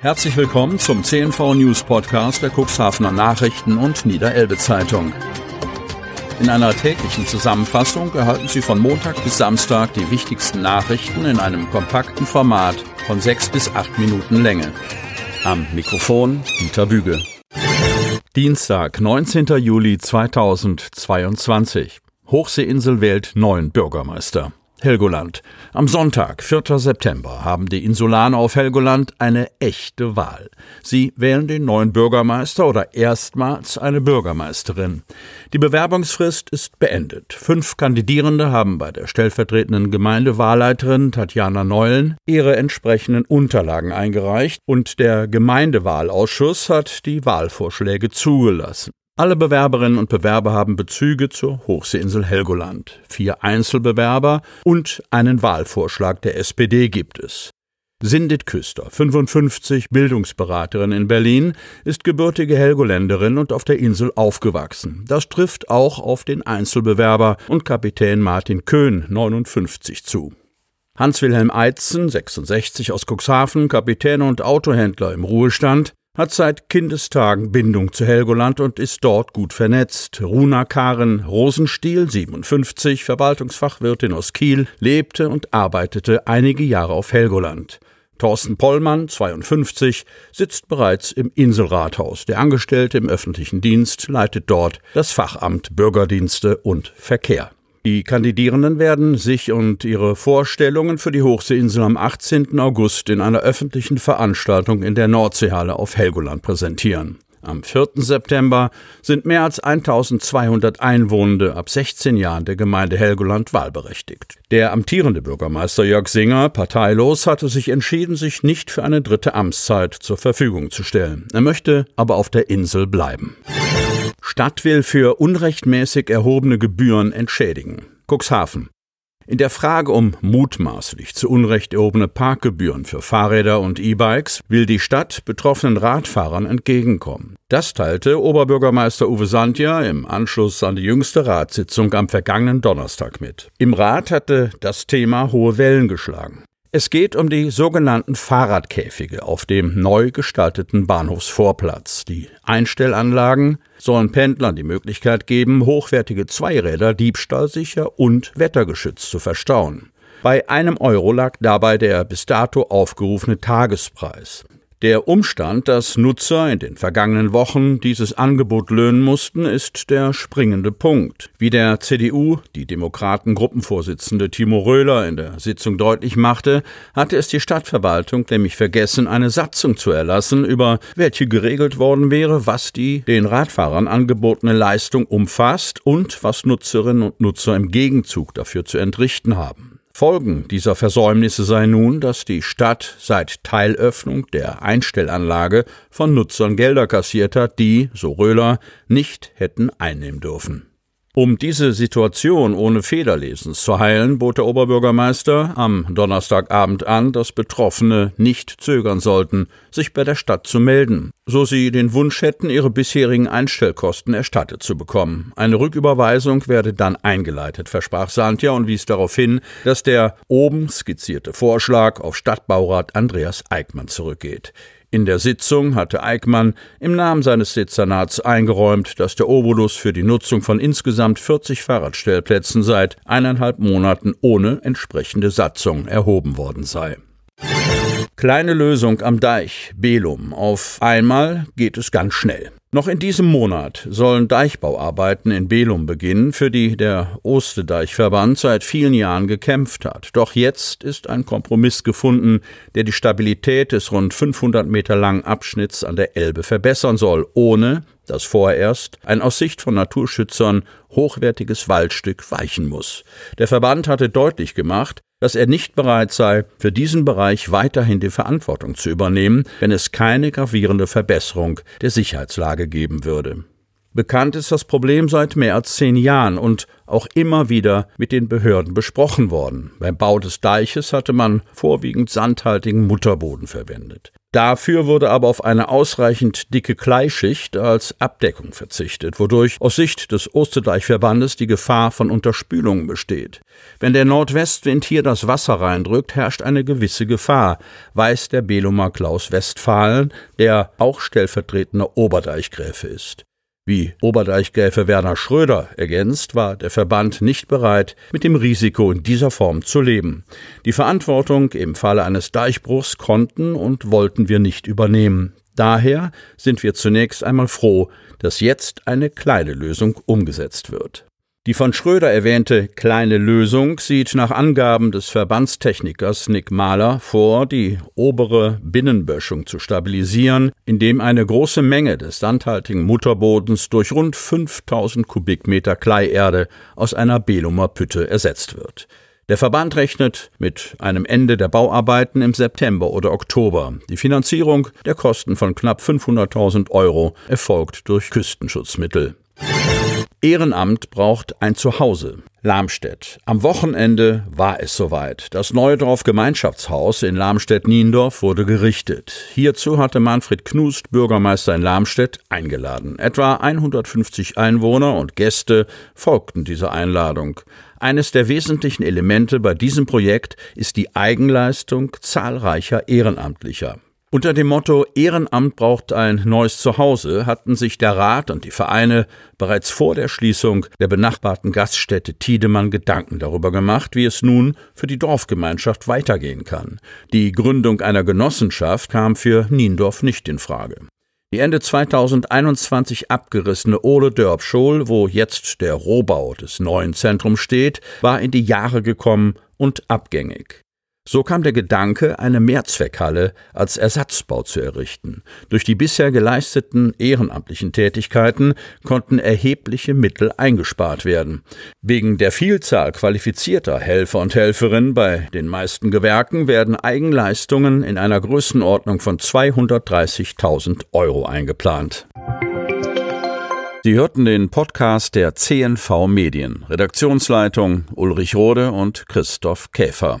Herzlich willkommen zum CNV News Podcast der Cuxhavener Nachrichten und Niederelbe Zeitung. In einer täglichen Zusammenfassung erhalten Sie von Montag bis Samstag die wichtigsten Nachrichten in einem kompakten Format von sechs bis acht Minuten Länge. Am Mikrofon Dieter Büge. Dienstag, 19. Juli 2022. Hochseeinsel wählt neuen Bürgermeister. Helgoland. Am Sonntag, 4. September, haben die Insulaner auf Helgoland eine echte Wahl. Sie wählen den neuen Bürgermeister oder erstmals eine Bürgermeisterin. Die Bewerbungsfrist ist beendet. Fünf Kandidierende haben bei der stellvertretenden Gemeindewahlleiterin Tatjana Neulen ihre entsprechenden Unterlagen eingereicht und der Gemeindewahlausschuss hat die Wahlvorschläge zugelassen. Alle Bewerberinnen und Bewerber haben Bezüge zur Hochseeinsel Helgoland. Vier Einzelbewerber und einen Wahlvorschlag der SPD gibt es. Sindit Küster, 55, Bildungsberaterin in Berlin, ist gebürtige Helgoländerin und auf der Insel aufgewachsen. Das trifft auch auf den Einzelbewerber und Kapitän Martin Köhn, 59, zu. Hans-Wilhelm Eitzen, 66 aus Cuxhaven, Kapitän und Autohändler im Ruhestand, hat seit Kindestagen Bindung zu Helgoland und ist dort gut vernetzt. Runa Karen Rosenstiel, 57, Verwaltungsfachwirtin aus Kiel, lebte und arbeitete einige Jahre auf Helgoland. Thorsten Pollmann, 52, sitzt bereits im Inselrathaus. Der Angestellte im öffentlichen Dienst leitet dort das Fachamt Bürgerdienste und Verkehr. Die Kandidierenden werden sich und ihre Vorstellungen für die Hochseeinsel am 18. August in einer öffentlichen Veranstaltung in der Nordseehalle auf Helgoland präsentieren. Am 4. September sind mehr als 1200 Einwohnende ab 16 Jahren der Gemeinde Helgoland wahlberechtigt. Der amtierende Bürgermeister Jörg Singer, parteilos, hatte sich entschieden, sich nicht für eine dritte Amtszeit zur Verfügung zu stellen. Er möchte aber auf der Insel bleiben. Stadt will für unrechtmäßig erhobene Gebühren entschädigen. Cuxhaven. In der Frage um mutmaßlich zu Unrecht erhobene Parkgebühren für Fahrräder und E-Bikes will die Stadt betroffenen Radfahrern entgegenkommen. Das teilte Oberbürgermeister Uwe Sandja im Anschluss an die jüngste Ratssitzung am vergangenen Donnerstag mit. Im Rat hatte das Thema hohe Wellen geschlagen. Es geht um die sogenannten Fahrradkäfige auf dem neu gestalteten Bahnhofsvorplatz. Die Einstellanlagen sollen Pendlern die Möglichkeit geben, hochwertige Zweiräder diebstahlsicher und wettergeschützt zu verstauen. Bei einem Euro lag dabei der bis dato aufgerufene Tagespreis. Der Umstand, dass Nutzer in den vergangenen Wochen dieses Angebot löhnen mussten, ist der springende Punkt. Wie der CDU, die Demokraten-Gruppenvorsitzende Timo Röhler in der Sitzung deutlich machte, hatte es die Stadtverwaltung nämlich vergessen, eine Satzung zu erlassen, über welche geregelt worden wäre, was die den Radfahrern angebotene Leistung umfasst und was Nutzerinnen und Nutzer im Gegenzug dafür zu entrichten haben. Folgen dieser Versäumnisse sei nun, dass die Stadt seit Teilöffnung der Einstellanlage von Nutzern Gelder kassiert hat, die, so Röhler, nicht hätten einnehmen dürfen. Um diese Situation ohne Federlesens zu heilen, bot der Oberbürgermeister am Donnerstagabend an, dass Betroffene nicht zögern sollten, sich bei der Stadt zu melden, so sie den Wunsch hätten, ihre bisherigen Einstellkosten erstattet zu bekommen. Eine Rücküberweisung werde dann eingeleitet, versprach Santja und wies darauf hin, dass der oben skizzierte Vorschlag auf Stadtbaurat Andreas Eickmann zurückgeht. In der Sitzung hatte Eickmann im Namen seines Dezernats eingeräumt, dass der Obolus für die Nutzung von insgesamt 40 Fahrradstellplätzen seit eineinhalb Monaten ohne entsprechende Satzung erhoben worden sei. Kleine Lösung am Deich, Belum. Auf einmal geht es ganz schnell. Noch in diesem Monat sollen Deichbauarbeiten in Belum beginnen, für die der Ostedeichverband seit vielen Jahren gekämpft hat. Doch jetzt ist ein Kompromiss gefunden, der die Stabilität des rund 500 Meter langen Abschnitts an der Elbe verbessern soll, ohne dass vorerst ein aus Sicht von Naturschützern hochwertiges Waldstück weichen muss. Der Verband hatte deutlich gemacht, dass er nicht bereit sei, für diesen Bereich weiterhin die Verantwortung zu übernehmen, wenn es keine gravierende Verbesserung der Sicherheitslage geben würde. Bekannt ist das Problem seit mehr als zehn Jahren und auch immer wieder mit den Behörden besprochen worden. Beim Bau des Deiches hatte man vorwiegend sandhaltigen Mutterboden verwendet. Dafür wurde aber auf eine ausreichend dicke Kleischicht als Abdeckung verzichtet, wodurch aus Sicht des Osterdeichverbandes die Gefahr von Unterspülungen besteht. Wenn der Nordwestwind hier das Wasser reindrückt, herrscht eine gewisse Gefahr, weiß der Belumer Klaus Westphalen, der auch stellvertretender Oberdeichgräfe ist. Wie Oberdeichgräfe Werner Schröder ergänzt, war der Verband nicht bereit, mit dem Risiko in dieser Form zu leben. Die Verantwortung im Falle eines Deichbruchs konnten und wollten wir nicht übernehmen. Daher sind wir zunächst einmal froh, dass jetzt eine kleine Lösung umgesetzt wird. Die von Schröder erwähnte kleine Lösung sieht nach Angaben des Verbandstechnikers Nick Mahler vor, die obere Binnenböschung zu stabilisieren, indem eine große Menge des sandhaltigen Mutterbodens durch rund 5000 Kubikmeter Kleierde aus einer Belumer Pütte ersetzt wird. Der Verband rechnet mit einem Ende der Bauarbeiten im September oder Oktober. Die Finanzierung der Kosten von knapp 500.000 Euro erfolgt durch Küstenschutzmittel. Ehrenamt braucht ein Zuhause. Lamstedt. Am Wochenende war es soweit. Das Neudorf Gemeinschaftshaus in Lamstedt-Niendorf wurde gerichtet. Hierzu hatte Manfred Knust, Bürgermeister in Lamstedt, eingeladen. Etwa 150 Einwohner und Gäste folgten dieser Einladung. Eines der wesentlichen Elemente bei diesem Projekt ist die Eigenleistung zahlreicher Ehrenamtlicher. Unter dem Motto Ehrenamt braucht ein neues Zuhause hatten sich der Rat und die Vereine bereits vor der Schließung der benachbarten Gaststätte Tiedemann Gedanken darüber gemacht, wie es nun für die Dorfgemeinschaft weitergehen kann. Die Gründung einer Genossenschaft kam für Niendorf nicht in Frage. Die Ende 2021 abgerissene Ole Dörpschol, wo jetzt der Rohbau des neuen Zentrums steht, war in die Jahre gekommen und abgängig. So kam der Gedanke, eine Mehrzweckhalle als Ersatzbau zu errichten. Durch die bisher geleisteten ehrenamtlichen Tätigkeiten konnten erhebliche Mittel eingespart werden. Wegen der Vielzahl qualifizierter Helfer und Helferinnen bei den meisten Gewerken werden Eigenleistungen in einer Größenordnung von 230.000 Euro eingeplant. Sie hörten den Podcast der CNV Medien. Redaktionsleitung Ulrich Rode und Christoph Käfer.